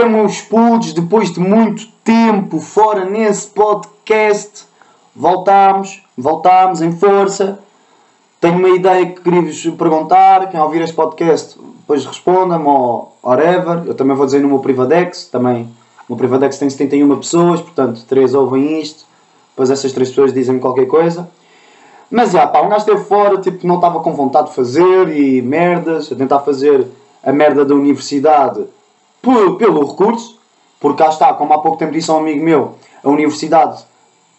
é, meus putos? Depois de muito tempo fora nesse podcast, voltámos, voltámos em força. Tenho uma ideia que queria-vos perguntar. Quem ouvir este podcast, depois responda-me ou whatever. Eu também vou dizer no meu Privadex. Também, no Privadex tem 71 pessoas, portanto, 3 ouvem isto. Depois essas 3 pessoas dizem qualquer coisa. Mas já, pá, um gajo esteve fora, tipo, não estava com vontade de fazer e merdas, a tentar fazer a merda da universidade por, pelo recurso, porque cá está, como há pouco tempo disse um amigo meu, a universidade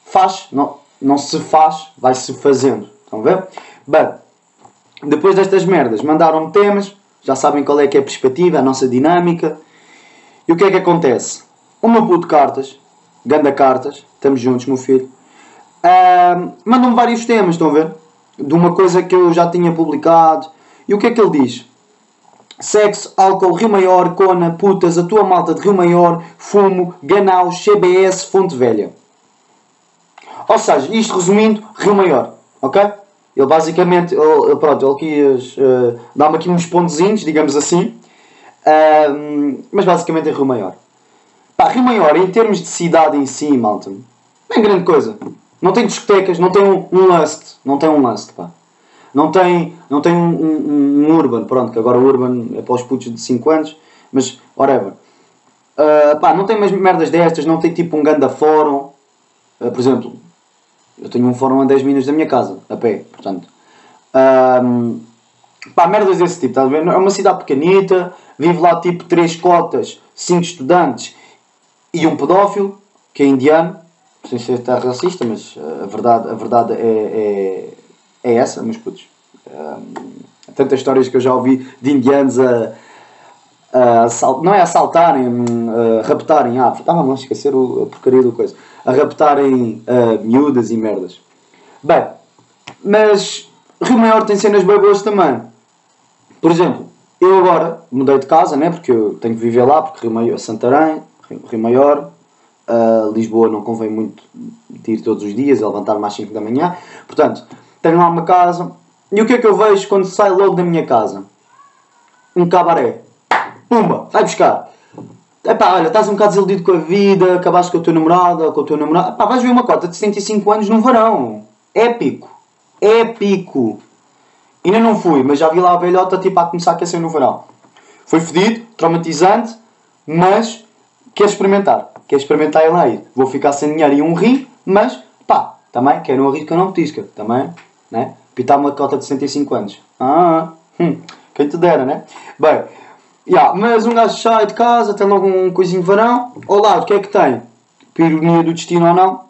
faz, não, não se faz, vai-se fazendo. Estão a ver? Bem, depois destas merdas, mandaram-me temas, já sabem qual é que é a perspectiva, a nossa dinâmica. E o que é que acontece? Meu puto Cartas, Ganda Cartas, estamos juntos, meu filho, uh, mandam-me vários temas, estão a ver? De uma coisa que eu já tinha publicado. E o que é que ele diz? Sexo, álcool, Rio Maior, Cona, putas, a tua malta de Rio Maior, fumo, Ganau, CBS, Fonte Velha. Ou seja, isto resumindo, Rio Maior, ok? Ele basicamente, ele, pronto, ele quis uh, dar-me aqui uns pontozinhos, digamos assim, uh, mas basicamente é Rio Maior. Pá, Rio Maior, em termos de cidade em si, malta, não é grande coisa. Não tem discotecas, não tem um, um lust, não tem um lust, pá. Não tem, não tem um, um, um, urban, pronto, que agora o urban é para os putos de 5 anos, mas whatever. Uh, pá, não tem mais merdas destas, não tem tipo um ganda fórum. Uh, por exemplo, eu tenho um fórum a 10 minutos da minha casa, a pé, portanto. Um, pá, merdas desse tipo, estás a ver? É uma cidade pequenita, vive lá tipo 3 cotas, 5 estudantes e um pedófilo, que é indiano. Sem ser estar racista, mas a verdade, a verdade é, é, é essa, meus putos. Um, tantas histórias que eu já ouvi de indianos a, a assalt... não é assaltarem, a raptarem, ah, estava a esquecer a porcaria do coisa a raptarem uh, miúdas e merdas. Bem, mas Rio Maior tem cenas bem boas também. Por exemplo, eu agora mudei de casa, né? Porque eu tenho que viver lá, porque Rio Maior, Santarém, Rio Maior, uh, Lisboa não convém muito de ir todos os dias, a levantar-me às 5 da manhã. Portanto, tenho lá uma casa. E o que é que eu vejo quando saio logo da minha casa? Um cabaré. Pumba, vai buscar. Epá, olha, estás um bocado desiludido com a vida, acabaste com a tua namorada, com o teu namorado. Epá, vais ver uma cota de 75 anos no verão. Épico. Épico. Ainda não fui, mas já vi lá a velhota tipo a começar a aquecer no verão. Foi fedido, traumatizante, mas quer experimentar. Quer experimentar ir lá ir. Vou ficar sem dinheiro e um rim, mas pá, também quero um rir que eu não petisca. Também, né? Pitar uma cota de 65 anos. Ah, hum, quem te dera, né? Bem, Yeah, mas um gajo sai de casa, tem logo um coisinho de varão. Ao lado, o que é que tem? Por ironia do destino ou não?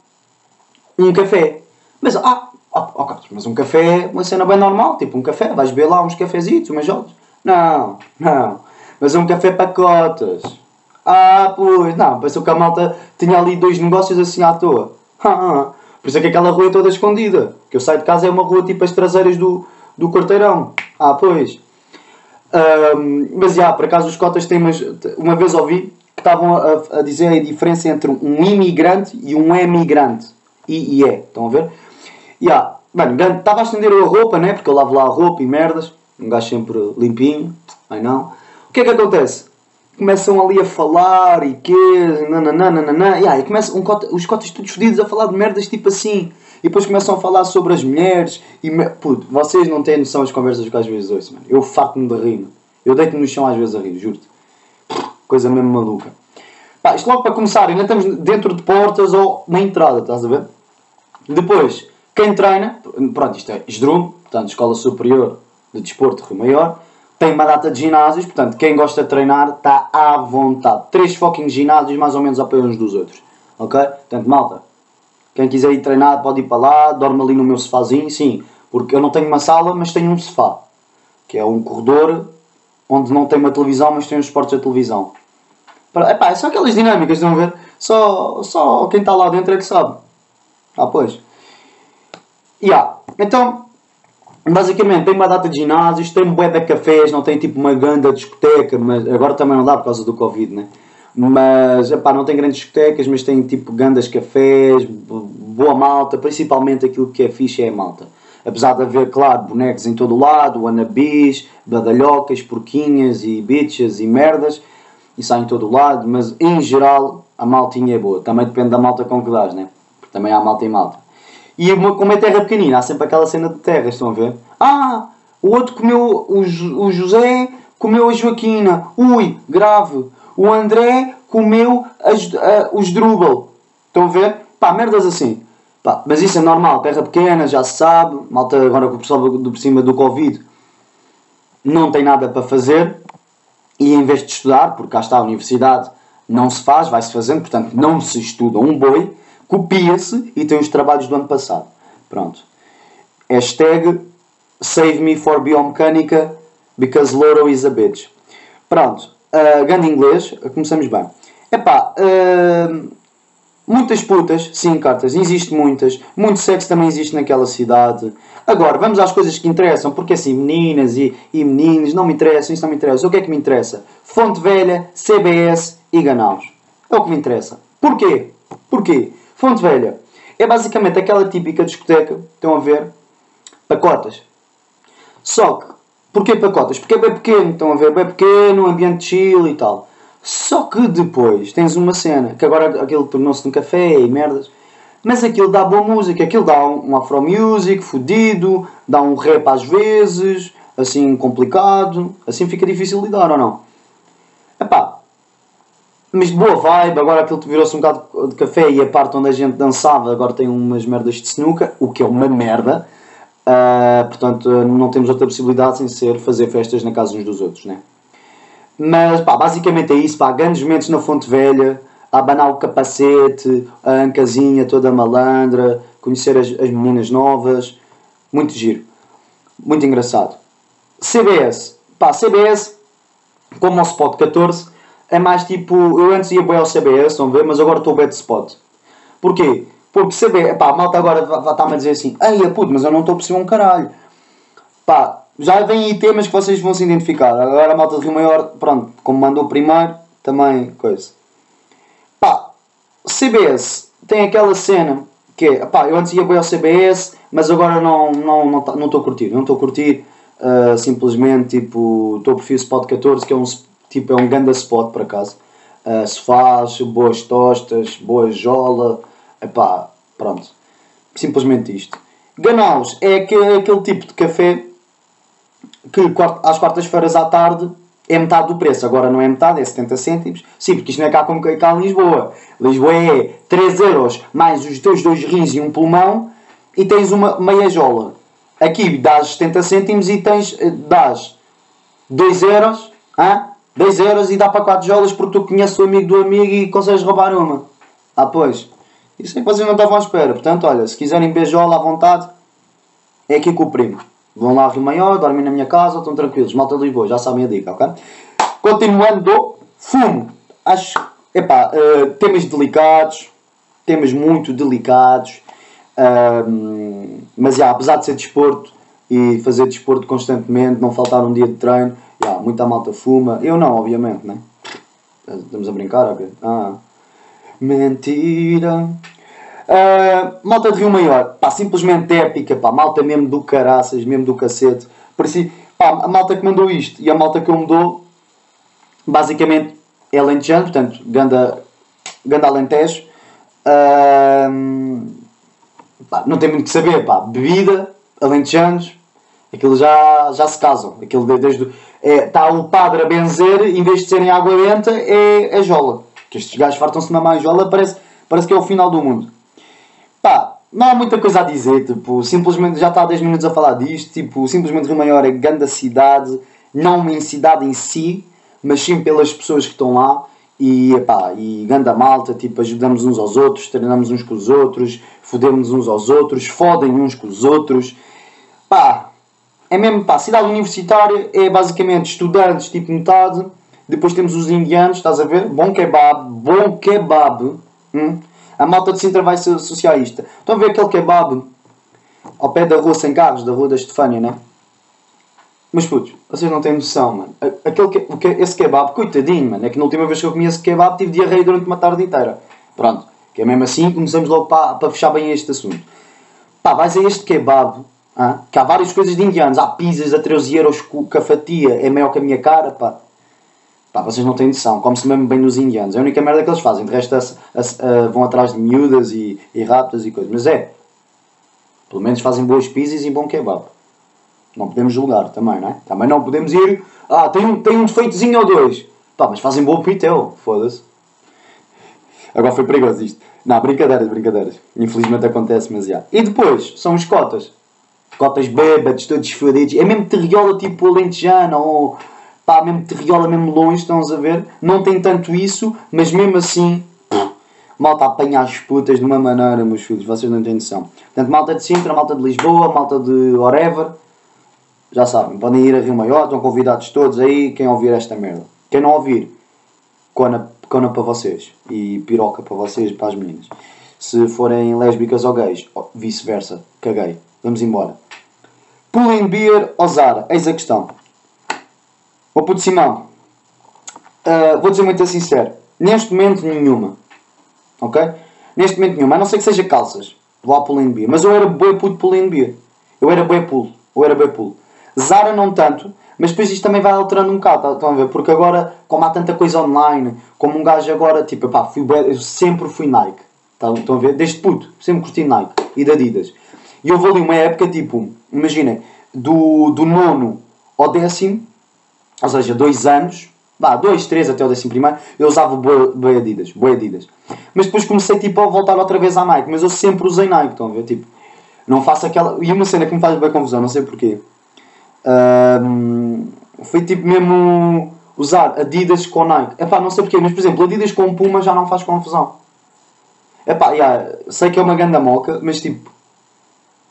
Um café. Mas, ah, oh, Carlos, mas um café é uma cena bem normal. Tipo, um café, vais beber lá uns cafezitos, umas jogas. Não, não. Mas um café para cotas. Ah, pois, não. Pensou que a malta tinha ali dois negócios assim à toa. Por isso é que aquela rua é toda escondida. Que eu saio de casa é uma rua tipo as traseiras do, do quarteirão. Ah, pois. Um, mas já, por acaso os cotas têm umas, uma vez ouvi que estavam a, a, dizer a diferença entre um imigrante e um emigrante. I e E, estão a ver? Já, bem, estava a estender a roupa, né? Porque eu lavo lá a roupa e merdas. Um gajo sempre limpinho, ai não. O que é que acontece? Começam ali a falar e que, nananana, yeah, e começam um cota, os cotas todos fodidos a falar de merdas tipo assim. E depois começam a falar sobre as mulheres. E, puto, vocês não têm noção das conversas que às vezes ouço, mano. Eu farto-me de rir. Eu deito-me no chão às vezes a rir, juro-te. Coisa mesmo maluca. Pá, isto logo para começar, ainda estamos dentro de portas ou na entrada, estás a ver? Depois, quem treina, pronto, isto é Esdrume, portanto, Escola Superior de Desporto Rio Maior, tem uma data de ginásios, portanto, quem gosta de treinar está à vontade. Três fucking ginásios mais ou menos ao pé uns dos outros, ok? Portanto, malta, quem quiser ir treinar pode ir para lá, dorme ali no meu sofazinho, sim. Porque eu não tenho uma sala, mas tenho um sofá. Que é um corredor onde não tem uma televisão, mas tem os suportes da televisão. É só aquelas dinâmicas, estão ver? Só, só quem está lá dentro é que sabe. Ah, pois. Yeah. Então, basicamente, tem uma data de ginásios, tem bué de cafés, não tem tipo uma ganda discoteca, mas agora também não dá por causa do Covid, né? Mas, epá, não tem grandes discotecas, mas tem tipo grandes cafés, boa malta, principalmente aquilo que é fixe é a malta. Apesar de haver, claro, bonecos em todo lado, anabis, badalhocas, porquinhas e bitches e merdas, isso há em todo lado, mas em geral a maltinha é boa. Também depende da malta com que dás, né? Porque também há malta e malta. E como é terra pequenina, há sempre aquela cena de terras, estão a ver? Ah, o outro comeu, o, o José comeu a Joaquina, ui, grave. O André comeu as, a, os Drubal. Estão a ver? Pá, merdas assim. Pá, mas isso é normal, terra pequena, já se sabe. Malta agora com o pessoal do, por cima do Covid não tem nada para fazer e em vez de estudar, porque cá está a universidade, não se faz, vai-se fazendo, portanto não se estuda um boi, copia-se e tem os trabalhos do ano passado. Pronto. Hashtag Save me for biomecânica because Loro is a bitch. Pronto. Uh, grande inglês, começamos bem. Epá, uh, muitas putas, sim, cartas, existe muitas. Muito sexo também existe naquela cidade. Agora, vamos às coisas que interessam, porque assim, meninas e, e meninos, não me interessam, isso não me interessa. O que é que me interessa? Fonte Velha, CBS e Ganaus. É o que me interessa. Porquê? Porquê? Fonte Velha é basicamente aquela típica discoteca, estão a ver? Pacotas. Só que, porquê pacotas? Porque é bem pequeno, estão a ver? Bem pequeno, ambiente chill e tal. Só que depois tens uma cena, que agora aquilo tornou-se num café e merdas, mas aquilo dá boa música, aquilo dá um, afro music fodido, dá um rap às vezes, assim complicado, assim fica difícil lidar ou não? Epá, mas de boa vibe, agora aquilo virou-se um bocado de café e a parte onde a gente dançava agora tem umas merdas de sinuca, o que é uma merda. Uh, portanto, não temos outra possibilidade sem ser fazer festas na casa uns dos outros, né? Mas, pá, basicamente é isso, pá, grandes momentos na Fonte Velha, a abanar o capacete, a ancazinha toda malandra, conhecer as, as meninas novas, muito giro, muito engraçado. CBS, pá, CBS, como o Spot 14, é mais tipo, eu antes ia bem ao CBS, vão ver, mas agora estou de Spot. Porquê? Porque CBS, pá, a malta agora vai estar-me a dizer assim, ei, puto, mas eu não estou a perceber um caralho. Pá, já vem aí temas que vocês vão se identificar. Agora a malta de Rio Maior, pronto, como mandou primeiro, também coisa. Pá, CBS tem aquela cena que é, pá, eu antes ia bem ao CBS, mas agora não estou não, não, não a curtir. Não estou a curtir, uh, simplesmente, tipo, estou a o Spot 14, que é um, tipo, é um ganda spot, por acaso. Uh, sofás, boas tostas, boa jola, epá, pronto. Simplesmente isto. Ganaus é aquele, aquele tipo de café que às quartas-feiras à tarde é metade do preço. Agora não é metade, é 70 cêntimos. Sim, porque isto não é cá como cá em Lisboa. Lisboa é 3 euros mais os teus dois rins e um pulmão e tens uma meia jola. Aqui dás 70 cêntimos e tens, eh, dás 2 euros, hein? 2 euros e dá para 4 jolas porque tu conheces o amigo do amigo e consegues roubar uma. Ah, pois. Isso é que vocês não estavam à espera. Portanto, olha, se quiserem beijola à vontade, é aqui com o primo. Vão lá Rio Maior, dormem na minha casa, estão tranquilos. Malta de Lisboa, já sabem a dica, ok? Continuando, fumo. Acho, epá, uh, temas delicados, temas muito delicados, uh, mas, já, apesar de ser desporto e fazer desporto constantemente, não faltar um dia de treino, já, muita malta fuma. Eu não, obviamente, né? Estamos a brincar, ok? Ah. Mentira. Uh, malta de Rio Maior, pá, simplesmente épica, pá, malta mesmo do caraças, mesmo do cacete. Parecia, pá, a malta que mandou isto e a malta que eu me dou, basicamente é Alentejano, portanto, ganda, ganda Alentejo. Uh, pá, não tem muito que saber, pá, bebida, Alentejanos, aquilo já, já se casam. Aquilo desde, é, está o padre a benzer, em vez de serem água benta, é, é jola. Que estes gajos fartam-se na mais jola, parece, parece que é o final do mundo. Pá, não há muita coisa a dizer, tipo, simplesmente já está há 10 minutos a falar disto, tipo, simplesmente Rio Maior é grande cidade, não em cidade em si, mas sim pelas pessoas que estão lá e, epá, e ganda malta, tipo, ajudamos uns aos outros, treinamos uns com os outros, fodemos uns aos outros, fodem uns com os outros, pá, é mesmo, pá, cidade universitária é basicamente estudantes, tipo metade, depois temos os indianos, estás a ver? Bom kebab, bom kebab, hum? A malta de Sintra vai ser socialista. Estão a ver aquele kebab ao pé da rua sem carros, da rua da Estefânia, né? Mas putos, vocês não têm noção, mano. Aquele, esse kebab, coitadinho, mano. É que na última vez que eu comi esse kebab tive diarreia durante uma tarde inteira. Pronto. Que é mesmo assim, começamos logo para, para fechar bem este assunto. Pá, vais a este kebab, ah, que há várias coisas de indianos. Há pizzas a 13 euros com a fatia é maior que a minha cara, pá. Pá, vocês não têm noção, come-se mesmo bem nos indianos. É a única merda que eles fazem. De resto, vão atrás de miúdas e, e raptas e coisas. Mas é, pelo menos fazem boas pizzas e bom kebab. Não podemos julgar também, não é? Também não podemos ir. Ah, tem um, tem um defeitozinho ou dois. Pá, mas fazem bom pitel. Foda-se. Agora foi perigoso isto. Não, brincadeiras, brincadeiras. Infelizmente acontece, mas já. E depois, são os cotas. Cotas bêbados, todos fodidos. É mesmo terriola tipo alentejana ou pá, mesmo terriola, mesmo longe, estão a ver? Não tem tanto isso, mas mesmo assim, malta apanha as putas de uma maneira, meus filhos, vocês não têm noção. Portanto, malta de Sintra, malta de Lisboa, malta de whatever, já sabem, podem ir a Rio Maior, estão convidados todos aí, quem ouvir esta merda. Quem não ouvir, cona, cona para vocês e piroca para vocês, para as meninas. Se forem lésbicas ou gays, vice-versa, caguei, vamos embora. Ou Zara? Eis a questão. Ô puto Simão, uh, vou dizer muito sincero, neste momento nenhuma. Ok? Neste momento nenhuma, a não ser que seja calças. Vou à Pull beer. Mas eu era boi puto Pull beer. Eu era boi pulo. Eu era boi pulo. Zara não tanto, mas depois isto também vai alterando um bocado, tá, estão a ver? Porque agora, como há tanta coisa online, como um gajo agora, tipo, pá, eu sempre fui Nike. Tá, estão a ver? Desde puto, sempre curti Nike e da Adidas. E houve ali uma época, tipo, imaginem, do, do nono ao décimo, ou seja, dois anos, vá, dois, três até o décimo primeiro, eu usava boi Adidas, Adidas. Mas depois comecei tipo, a voltar outra vez à Nike, mas eu sempre usei Nike, estão a ver? Tipo, não faço aquela. E uma cena que me faz bem confusão, não sei porquê. Um, foi tipo mesmo usar Adidas com Nike. Epá, não sei porquê, mas por exemplo, Adidas com Puma já não faz confusão. Epá, yeah, sei que é uma ganda moca, mas tipo.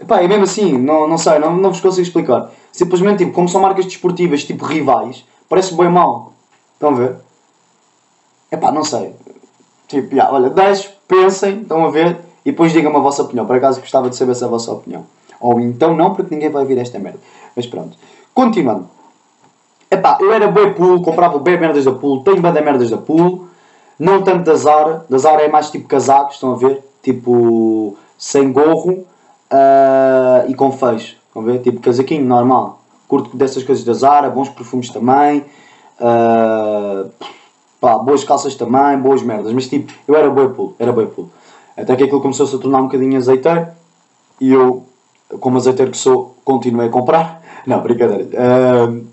Epá, é mesmo assim, não, não sei, não, não vos consigo explicar. Simplesmente, tipo, como são marcas desportivas, tipo, rivais, parece bem mal. Estão a ver? Epá, não sei. Tipo, já, olha, 10, pensem, estão a ver, e depois digam-me a vossa opinião. Por acaso gostava de saber essa vossa opinião. Ou então não, porque ninguém vai ouvir esta merda. Mas pronto. Continuando. Epá, eu era bem pool, comprava bem merdas da pool, tenho bem merdas da pool. Não tanto da Zara. Da Zara é mais tipo casacos, estão a ver? Tipo, sem gorro uh, e com fecho. Estão ver? Tipo casaquinho normal. Curto dessas coisas da Zara, bons perfumes também. Uh, pá, boas calças também, boas merdas. Mas tipo, eu era boi pulo, era boi pulo. Até que aquilo começou-se a tornar um bocadinho azeiteiro. E eu, como azeiteiro que sou, continuei a comprar. Não, brincadeira. Uh,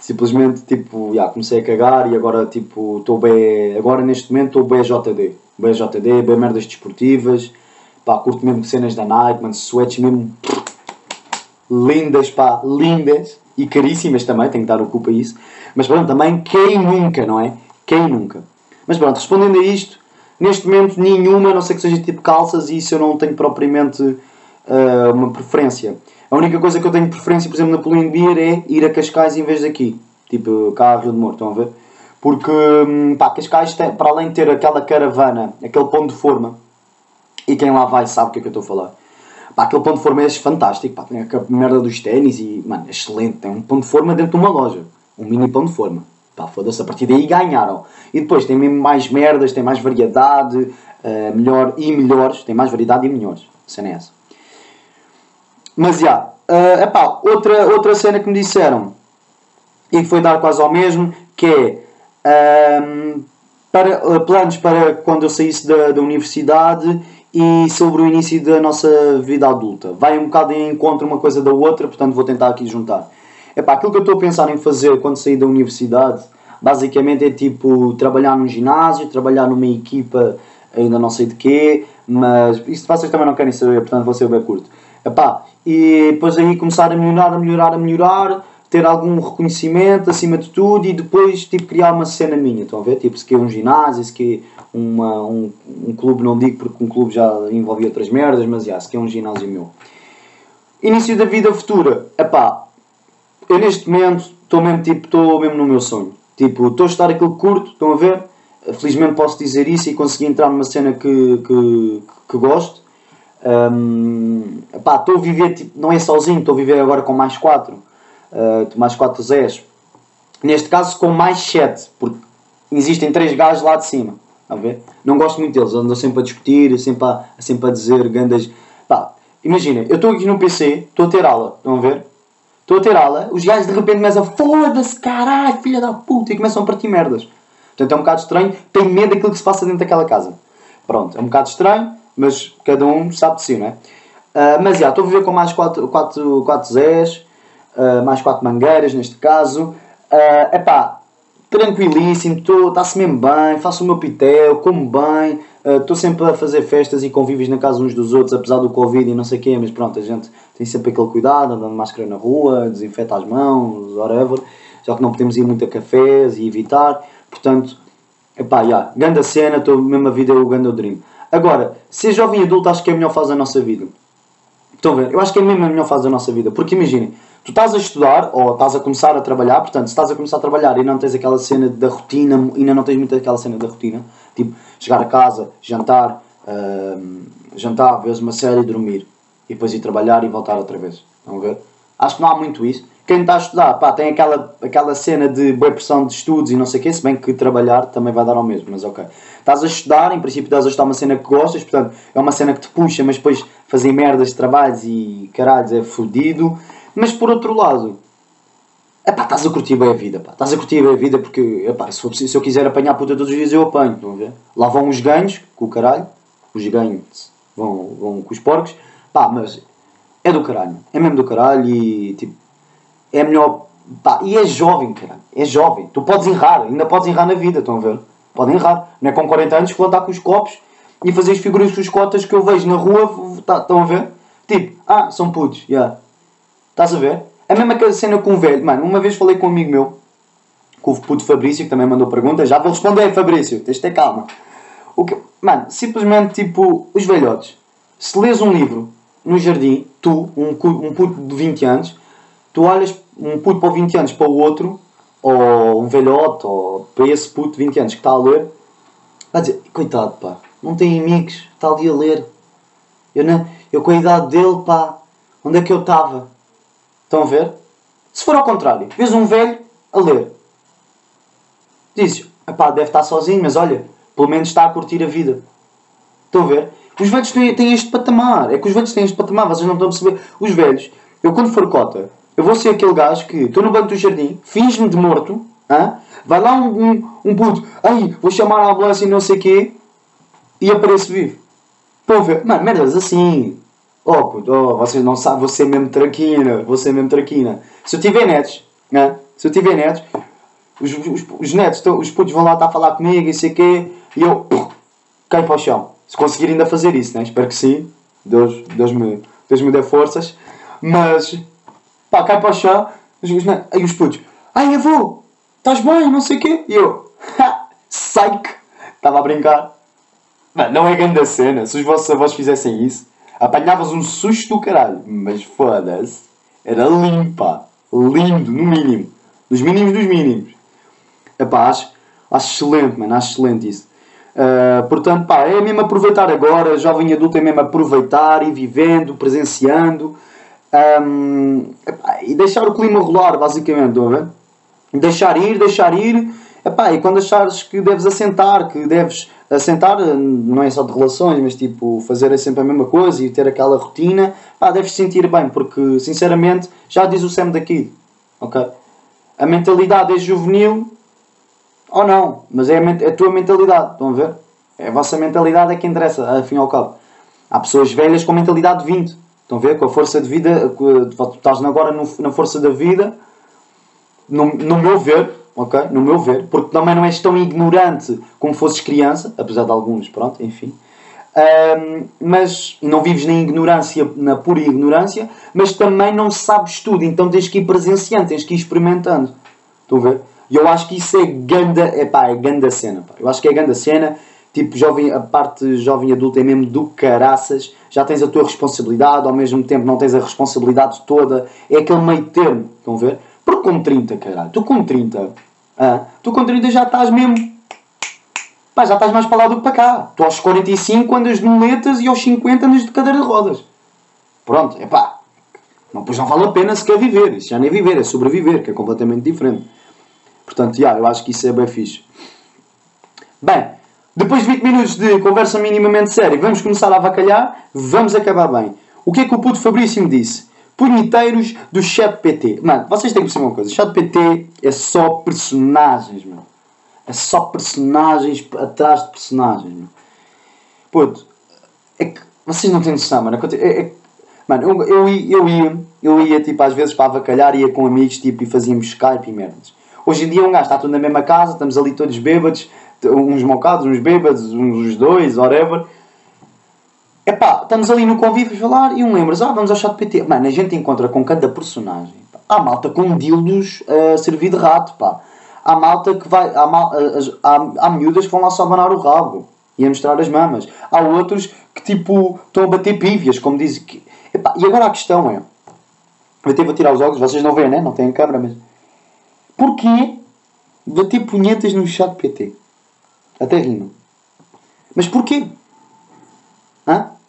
simplesmente, tipo, já, comecei a cagar e agora, tipo, estou bem... Agora, neste momento, estou bem JD. Bem JD, bem merdas desportivas. Pá, curto mesmo cenas da Nike, mano, sweats mesmo lindas, pá, lindas e caríssimas também, tenho que dar o culpa a isso. Mas pronto, também quem nunca, não é? Quem nunca? Mas pronto, respondendo a isto, neste momento nenhuma, a não ser que seja tipo calças, e isso eu não tenho propriamente uh, uma preferência. A única coisa que eu tenho preferência, por exemplo, na Pauline Beer é ir a Cascais em vez daqui. Tipo, cá a Rio de Moro, estão a ver? Porque, hum, pá, Cascais, tem, para além de ter aquela caravana, aquele ponto de forma, e quem lá vai sabe o que é que eu estou a falar Pá, aquele ponto de forma é fantástico, pá, tem a merda dos ténis e, mano, é excelente. Tem um ponto de forma dentro de uma loja. Um mini ponto de forma. Pá, foda-se, a partir daí ganharam. E depois tem mesmo mais merdas, tem mais variedade, uh, melhor e melhores. Tem mais variedade e melhores. Cena é essa. Mas, já, uh, epá, outra, outra cena que me disseram, e que foi dar quase ao mesmo, que é... Um, para, uh, planos para quando eu saísse da, da universidade e sobre o início da nossa vida adulta. Vai um bocado em encontro uma coisa da outra, portanto vou tentar aqui juntar. Epá, aquilo que eu estou a pensar em fazer quando sair da universidade, basicamente é tipo trabalhar num ginásio, trabalhar numa equipa, ainda não sei de quê, mas isso vocês também não querem saber, portanto vou ser bem curto. Epá, e depois aí começar a melhorar, a melhorar, a melhorar, ter algum reconhecimento acima de tudo e depois tipo, criar uma cena minha, estão a ver? Tipo, se quer um ginásio, se quer um, um clube, não digo porque um clube já envolvia outras merdas, mas já, se quer um ginásio meu. Início da vida futura, epá, eu neste momento estou mesmo, tipo, estou mesmo no meu sonho. Tipo, estou a estar aquilo curto, estão a ver? Felizmente posso dizer isso e consegui entrar numa cena que, que, que gosto. Um, estou a viver, tipo, não é sozinho, estou a viver agora com mais quatro uh, mais 4 Zés. Neste caso com mais 7, porque existem 3 gajos lá de cima. A ver? Não gosto muito deles, andam sempre a discutir, sempre a, sempre a dizer grandes. Pá, imagina, eu estou aqui no PC, estou a ter aula, estão a ver? Estou a ter aula, os gajos de repente começam a foda-se, caralho, filha da puta, e começam a partir merdas. Portanto, é um bocado estranho, tenho medo daquilo que se passa dentro daquela casa. Pronto, é um bocado estranho, mas cada um sabe de si, não é? Uh, mas já, estou a viver com mais 4 quatro, quatro Zés, uh, mais 4 mangueiras neste caso. É uh, pá, tranquilíssimo, está-se mesmo bem, faço o meu pitel, como bem, estou uh, sempre a fazer festas e convívios na casa uns dos outros, apesar do Covid e não sei o quê, mas pronto, a gente tem sempre aquele cuidado, andando máscara na rua, desinfeta as mãos, whatever, já que não podemos ir muito a cafés e evitar, portanto, epá, yeah, grande cena, estou mesmo a vida o grande dream. Agora, ser jovem adulto acho que é a melhor fase da nossa vida. Estão a ver? Eu acho que é mesmo a melhor fase da nossa vida, porque imaginem, tu estás a estudar ou estás a começar a trabalhar, portanto, se estás a começar a trabalhar e não tens aquela cena da rotina, ainda não tens muito aquela cena da rotina, tipo, chegar a casa, jantar, uh, jantar, ver uma série dormir, e depois ir trabalhar e voltar outra vez. Estão a ver? Acho que não há muito isso. Quem está a estudar, pá, tem aquela, aquela cena de boa pressão de estudos e não sei o quê, se bem que trabalhar também vai dar ao mesmo, mas ok. Estás a estudar, em princípio estás a estudar uma cena que gostas, portanto, é uma cena que te puxa, mas depois fazer merdas de trabalhos e caralhos é fodido mas por outro lado, epá, estás a curtir bem a vida, pá. Estás a curtir bem a vida porque, epá, se, for, se eu quiser apanhar puta todos os dias, eu apanho, estão a ver? Lá vão os ganhos, com o caralho, os ganhos vão, vão com os porcos, pá, mas é do caralho, é mesmo do caralho e, tipo, é melhor, pá, e é jovem, caralho, é jovem. Tu podes errar, ainda podes errar na vida, estão a ver? Podem errar. Não é com 40 anos que vou andar com os copos e fazer as figuras com os cotas que eu vejo na rua, tá, estão a ver? Tipo, ah, são putos, já. Yeah. Estás a ver? A mesma cena com o velho. Mano, uma vez falei com um amigo meu, com o puto Fabrício, que também mandou perguntas. Já vou responder, Fabrício. Tens de ter calma. O que, mano, simplesmente tipo, os velhotes. Se lês um livro no jardim, tu, um, um puto de 20 anos, tu olhas um puto para 20 anos para o outro, ou um velhote, ou para esse puto de 20 anos que está a ler, vai dizer, coitado, pá, não tem amigos, está ali a ler. Eu, não, eu com a idade dele, pá, onde é que eu estava? Estão a ver? Se for ao contrário, vês um velho a ler, dizes, pá, deve estar sozinho, mas olha, pelo menos está a curtir a vida. Estão a ver? Os velhos têm, este patamar. É que os velhos têm este patamar, vocês não estão a perceber. Os velhos, eu quando for cota, eu vou ser aquele gajo que estou no banco do jardim, finge-me de morto, hein? vai lá um, um, um puto, ai, vou chamar a ambulância e não sei o quê, e apareço vivo. Estão a ver? Mano, merdas assim. Oh, puto, oh, vocês não sabem, você mesmo traquina, você mesmo traquina. Se eu tiver netos, né? se eu tiver netos, os, os, os netos, os putos vão lá estar a falar comigo e sei quê, e eu caio para o chão. Se conseguir ainda fazer isso, né? espero que sim, Deus, Deus, me, Deus me dê forças, mas pá, cai para o chão, os, os, aí os putos, ai avô, estás bem, não sei o quê, e eu, ha, psych, estava a brincar. Não é grande a cena, se os vossos avós fizessem isso apanhavas um susto do caralho, mas foda-se, era limpa, lindo, no mínimo, nos mínimos dos mínimos. Epá, acho, acho excelente, mano, acho excelente isso. Uh, portanto, pá, é mesmo aproveitar agora, jovem adulto é mesmo aproveitar, ir vivendo, presenciando um, epá, e deixar o clima rolar, basicamente, estão? Deixar ir, deixar ir, epá, e quando achares que deves assentar, que deves assentar, não é só de relações, mas tipo, fazer sempre a mesma coisa e ter aquela rotina, pá, deves sentir bem, porque sinceramente, já diz o Sam daqui, ok? A mentalidade é juvenil ou não, mas é a, é a tua mentalidade, estão a ver? É a vossa mentalidade é que interessa, afim ao cabo. Há pessoas velhas com mentalidade de 20, estão a ver? Com a força de vida, tu estás agora na força da vida, no, no meu ver, ok? No meu ver, porque também não és tão ignorante como fosses criança, apesar de alguns, pronto, enfim. Um, mas não vives na ignorância, na pura ignorância, mas também não sabes tudo, então tens que ir presenciando, tens que ir experimentando. Estão a ver? E eu acho que isso é ganda, é pá, é ganda cena, pá. Eu acho que é ganda cena, tipo, jovem, a parte jovem adulta é mesmo do caraças, já tens a tua responsabilidade, ao mesmo tempo não tens a responsabilidade toda, é aquele meio termo, estão a ver? Porque com 30, caralho, tu com 30, ah, tu com 30 já estás mesmo. Pá, já estás mais para lá do que para cá. Tu aos 45 andas de muletas e aos 50 andas de cadeira de rodas. Pronto, é pá. Não, pois não vale a pena se quer viver. Isso já nem é viver, é sobreviver, que é completamente diferente. Portanto, já, eu acho que isso é bem fixe. Bem, depois de 20 minutos de conversa minimamente séria, vamos começar a avacalhar, vamos acabar bem. O que é que o puto Fabrício me disse? Punheteiros do chat PT. Mano, vocês têm que perceber uma coisa. Chat PT é só personagens, mano. É só personagens atrás de personagens, mano. Puto, é que vocês não têm noção, mano. É, é, mano, eu, eu, eu, ia, eu ia, tipo, às vezes para avacalhar, ia com amigos, tipo, e fazíamos Skype e merdas. Hoje em dia um gajo está tudo na mesma casa, estamos ali todos bêbados, uns mocados, uns bêbados, uns dois, whatever. Epá, estamos ali no convívio a falar e um lembra ah, vamos ao chat PT. Mano, a gente encontra com cada personagem. Pá. Há malta com dildos a uh, servir de rato, pá. Há malta que vai. Há, mal, uh, há, há miúdas que vão lá só abanar o rabo e a mostrar as mamas. Há outros que tipo estão a bater pívias, como dizem. Que... Epá, e agora a questão é. Eu tive a tirar os óculos, vocês não veem, né? Não têm câmera, mas. Porquê bater punhetas no chat PT? Até rimo. Mas porquê?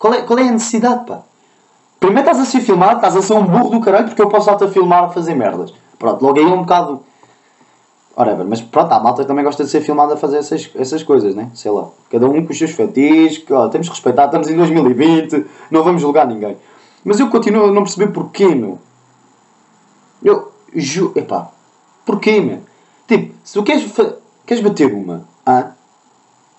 Qual, é, qual é a necessidade, pá? Primeiro estás a ser filmado, estás a ser um burro do caralho porque eu posso estar-te a filmar a fazer merdas. Pronto, logo aí é um bocado. Whatever, mas pronto, a malta também gosta de ser filmada a fazer essas, essas coisas, né? Sei lá. Cada um com os seus fetiches, ó, temos que respeitar, estamos em 2020, não vamos julgar ninguém. Mas eu continuo a não perceber porquê, meu. Eu ju... Epá, porquê, meu? Tipo, se tu queres, queres bater uma, ah?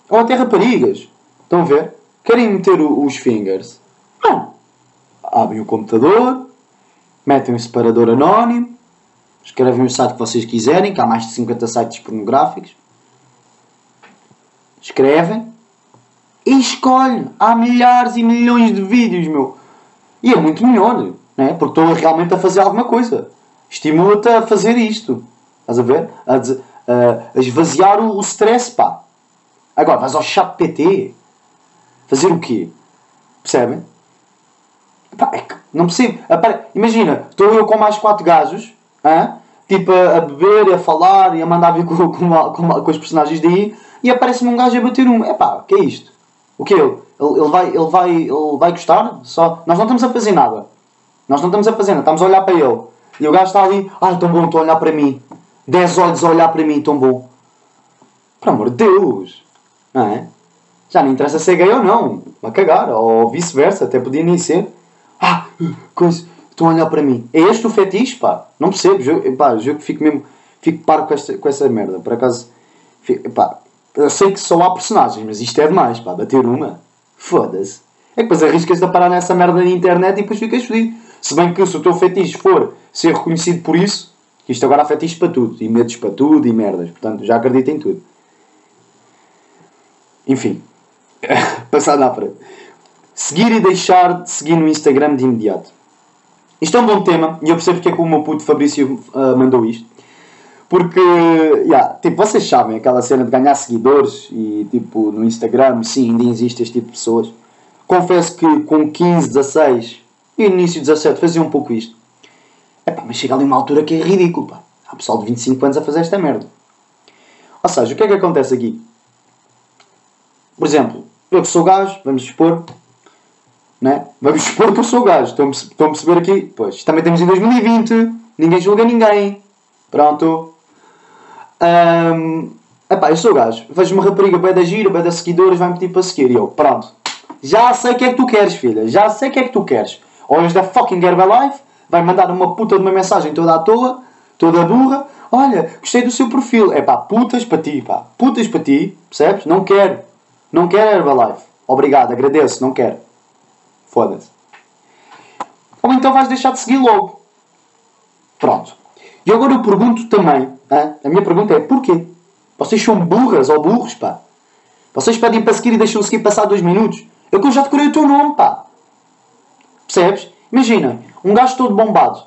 ou até raparigas, estão a ver? Querem meter os fingers? Não. Abrem o computador, metem um separador anónimo, escrevem o site que vocês quiserem, que há mais de 50 sites pornográficos. Escrevem e escolhem. Há milhares e milhões de vídeos, meu. E é muito melhor, né? porque estou realmente a fazer alguma coisa. Estimula-te a fazer isto. Estás a ver? A, a, a esvaziar o, o stress, pá. Agora, vais ao chat PT Fazer o quê? Percebem? Pá, é que não percebo. Imagina, estou eu com mais quatro gajos, hein? tipo a, a beber, a falar e a mandar vir com, com, com, com os personagens daí e aparece-me um gajo a bater um. Epá, que é isto? O que é ele? Ele vai, ele, vai, ele vai gostar? Só... Nós não estamos a fazer nada. Nós não estamos a fazer nada, estamos a olhar para ele. E o gajo está ali, ai tão bom, estou a olhar para mim. Dez olhos a olhar para mim, tão bom. Por amor de Deus! Não é? Já não interessa ser gay ou não. Vai cagar. Ou vice-versa. Até podia nem ser. Ah, coisa. Estão a olhar para mim. É este o fetiche, pá? Não percebo. Eu, pá, eu fico mesmo. Fico paro com, esta, com essa merda. Por acaso. Fico, pá, eu sei que só há personagens, mas isto é demais, pá. Bater uma. Foda-se. É que depois arriscas-te a parar nessa merda na internet e depois ficas fodido. Se bem que se o teu fetiche for ser reconhecido por isso, isto agora há fetiche para tudo. E medos para tudo e merdas. Portanto, já acredito em tudo. Enfim. Passar na frente. Seguir e deixar de seguir no Instagram de imediato. Isto é um bom tema e eu percebo porque é que o meu puto Fabrício uh, mandou isto. Porque, yeah, tipo, vocês sabem aquela cena de ganhar seguidores e, tipo, no Instagram, sim, ainda existe este tipo de pessoas. Confesso que com 15, 16 e início de 17 fazia um pouco isto. Epá, mas chega ali uma altura que é ridículo, pá. Há pessoal de 25 anos a fazer esta merda. Ou seja, o que é que acontece aqui? Por exemplo, eu que sou gajo, vamos expor, né? Vamos expor que eu sou gajo. Estão, estão a perceber aqui? Pois, também estamos em 2020, ninguém julga ninguém. Pronto. Um, epá, eu sou gajo. Vejo uma rapariga bem da gira, bem da seguidores, vai-me pedir para seguir. E eu, pronto. Já sei o que é que tu queres, filha. Já sei o que é que tu queres. Olhas da fucking Herbalife, vai mandar uma puta de uma mensagem toda à toa, toda burra. Olha, gostei do seu perfil. É pá, putas para ti, pá. Putas para ti, percebes? Não quero. Não quero Herbalife. Obrigado, agradeço, não quero. Foda-se. Ou então vais deixar de seguir logo. Pronto. E agora eu pergunto também, hein? a minha pergunta é porquê? Vocês são burras ou burros, pá? Vocês pedem para seguir e deixam seguir passar dois minutos? Eu que já decorei o teu nome, pá. Percebes? Imagina, um gajo todo bombado.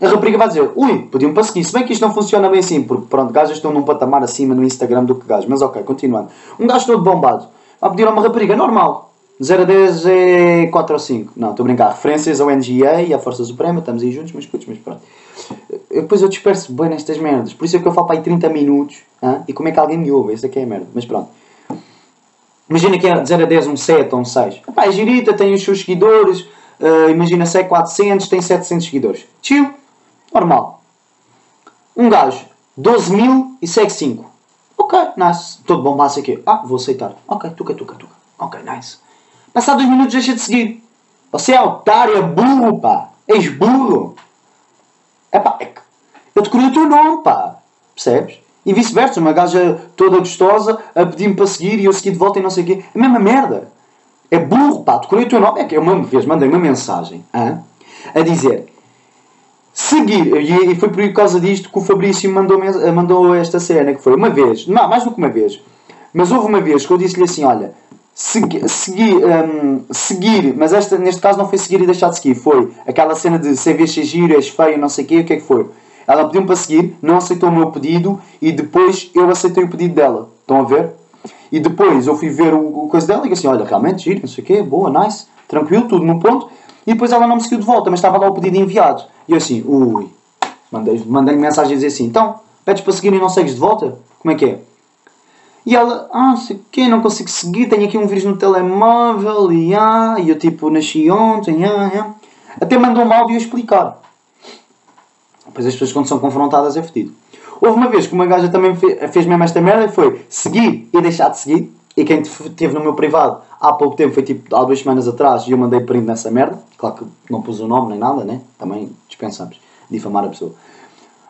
A rapariga vai dizer, ui, podiam para seguir. Se bem que isto não funciona bem assim, porque pronto, gajos estão num patamar acima no Instagram do que gajos. Mas ok, continuando. Um gajo todo bombado vai pedir a uma rapariga normal. 0 a 10 é 4 ou 5. Não, estou a brincar. Referências ao NGA e à Força Suprema, estamos aí juntos, mas putz, mas pronto. Depois eu disperso bem nestas merdas. Por isso é que eu falo para aí 30 minutos. Hein? E como é que alguém me ouve? Isso aqui é a merda. Mas pronto. Imagina que é de 0 a 10 um 7 ou um 6. Epá, é girita, tem os seus seguidores. Uh, imagina se é 400, tem 700 seguidores. Chill. Normal. Um gajo, 12 mil e segue 5. Ok, nice. Todo bom passo aqui. Ah, vou aceitar. Ok, tuca, tuca, tuca. Ok, nice. Passar dois minutos deixa de seguir. Você é otário, é burro, pá. És burro. É pá, é que eu decorei o teu nome, pá. Percebes? E vice-versa, uma gaja toda gostosa a pedir-me para seguir e eu segui de volta e não sei o quê. É a mesma merda. É burro, pá. Decorei o teu nome. É que eu uma vez mandei uma mensagem hein, a dizer seguir. E foi por causa disto que o Fabrício mandou, mandou esta cena, que foi uma vez, não, mais do que uma vez. Mas houve uma vez que eu disse-lhe assim, olha, segui, segui, um, seguir, mas esta, neste caso não foi seguir e deixar de seguir, foi aquela cena de se vês ser giro, és feio, não sei o quê, o que é que foi? Ela pediu-me para seguir, não aceitou o meu pedido e depois eu aceitei o pedido dela. Estão a ver? E depois eu fui ver o, o coisa dela e disse assim, olha, realmente giro, não sei o quê, boa, nice, tranquilo, tudo no ponto. E depois ela não me seguiu de volta, mas estava lá o pedido enviado. E eu assim, ui, mandei-lhe mandei mensagem a dizer assim, então, pedes para seguir e não segues de volta? Como é que é? E ela, ah, sei o quê, não consigo seguir, tenho aqui um vírus no telemóvel, e ah, e eu tipo, nasci ontem, ah, ah. Até mandou um áudio explicar. Depois as pessoas quando são confrontadas é fedido. Houve uma vez que uma gaja também fez, fez mesmo esta merda e foi seguir e deixar de seguir. E quem teve no meu privado há pouco tempo, foi tipo há duas semanas atrás, e eu mandei print nessa merda. Claro que não pus o nome nem nada, né? Também dispensamos difamar a pessoa.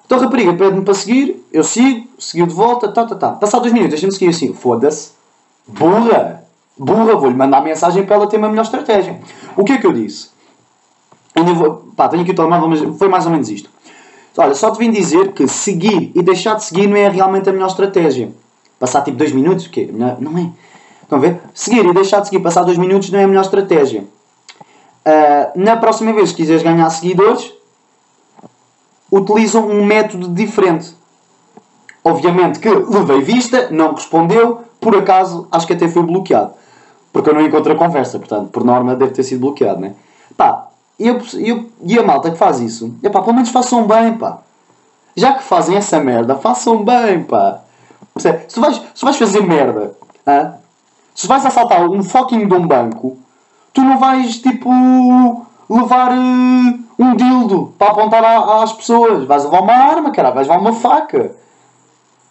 Então rapariga pede-me para seguir, eu sigo, seguiu de volta, tá, tá, tá. Passado dois minutos, deixa-me seguir assim, foda-se, burra, burra, vou-lhe mandar mensagem para ela ter uma melhor estratégia. O que é que eu disse? Eu vou, pá, tenho aqui o telemóvel, mas foi mais ou menos isto. Olha, só te vim dizer que seguir e deixar de seguir não é realmente a melhor estratégia. Passar tipo dois minutos, o quê? Não é. Estão a ver? Seguir e deixar de seguir, passar dois minutos não é a melhor estratégia. Uh, na próxima vez que quiseres ganhar seguidores, utilizam um método diferente. Obviamente que levei vista, não respondeu, por acaso acho que até foi bloqueado. Porque eu não encontro a conversa, portanto, por norma deve ter sido bloqueado, né? Pá, eu, eu, e a malta que faz isso, é pá, pelo menos façam bem, pá. Já que fazem essa merda, façam bem, pá. Se tu vais, se tu vais fazer merda, hein? se vais assaltar um fucking de um banco, tu não vais, tipo, levar uh, um dildo para apontar às pessoas. Vais levar uma arma, cara, vais levar uma faca.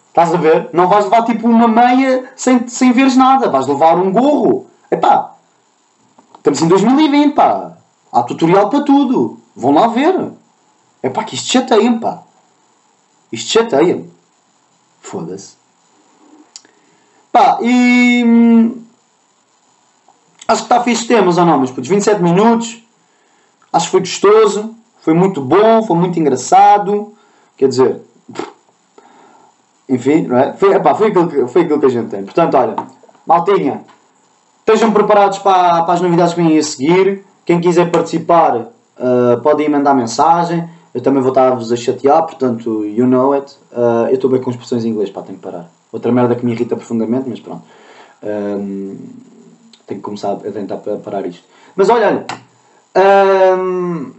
Estás a ver? Não vais levar tipo uma meia sem, sem veres nada. Vais levar um gorro. Epá, estamos em 2020, pá. Há tutorial para tudo. Vão lá ver. Epá, que isto chateia-me, pá. Isto chateia-me. Foda-se. Pá, e... Hum, acho que está fixe temas ou não, mas putos, 27 minutos. Acho que foi gostoso, foi muito bom, foi muito engraçado. Quer dizer, enfim, não é? Foi, epá, foi, aquilo que, foi aquilo que a gente tem. Portanto, olha, maltinha, estejam preparados para, para as novidades que vêm a seguir. Quem quiser participar, uh, pode ir mandar mensagem. Eu também vou estar-vos a chatear, portanto, you know it. Uh, eu estou bem com expressões em inglês, pá, tenho que parar. Outra merda que me irrita profundamente, mas pronto. Um, tenho que começar a tentar parar isto. Mas olha, um,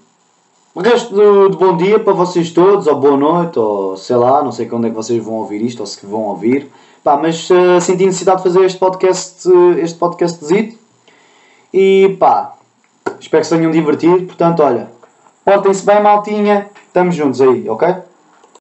resto de, bom dia para vocês todos, ou boa noite, ou sei lá, não sei quando é que vocês vão ouvir isto, ou se vão ouvir. Pá, mas uh, senti necessidade de fazer este podcast, este podcastzito. E pá, espero que se tenham divertido. Portanto, olha, portem-se bem, maltinha. Estamos juntos aí, ok?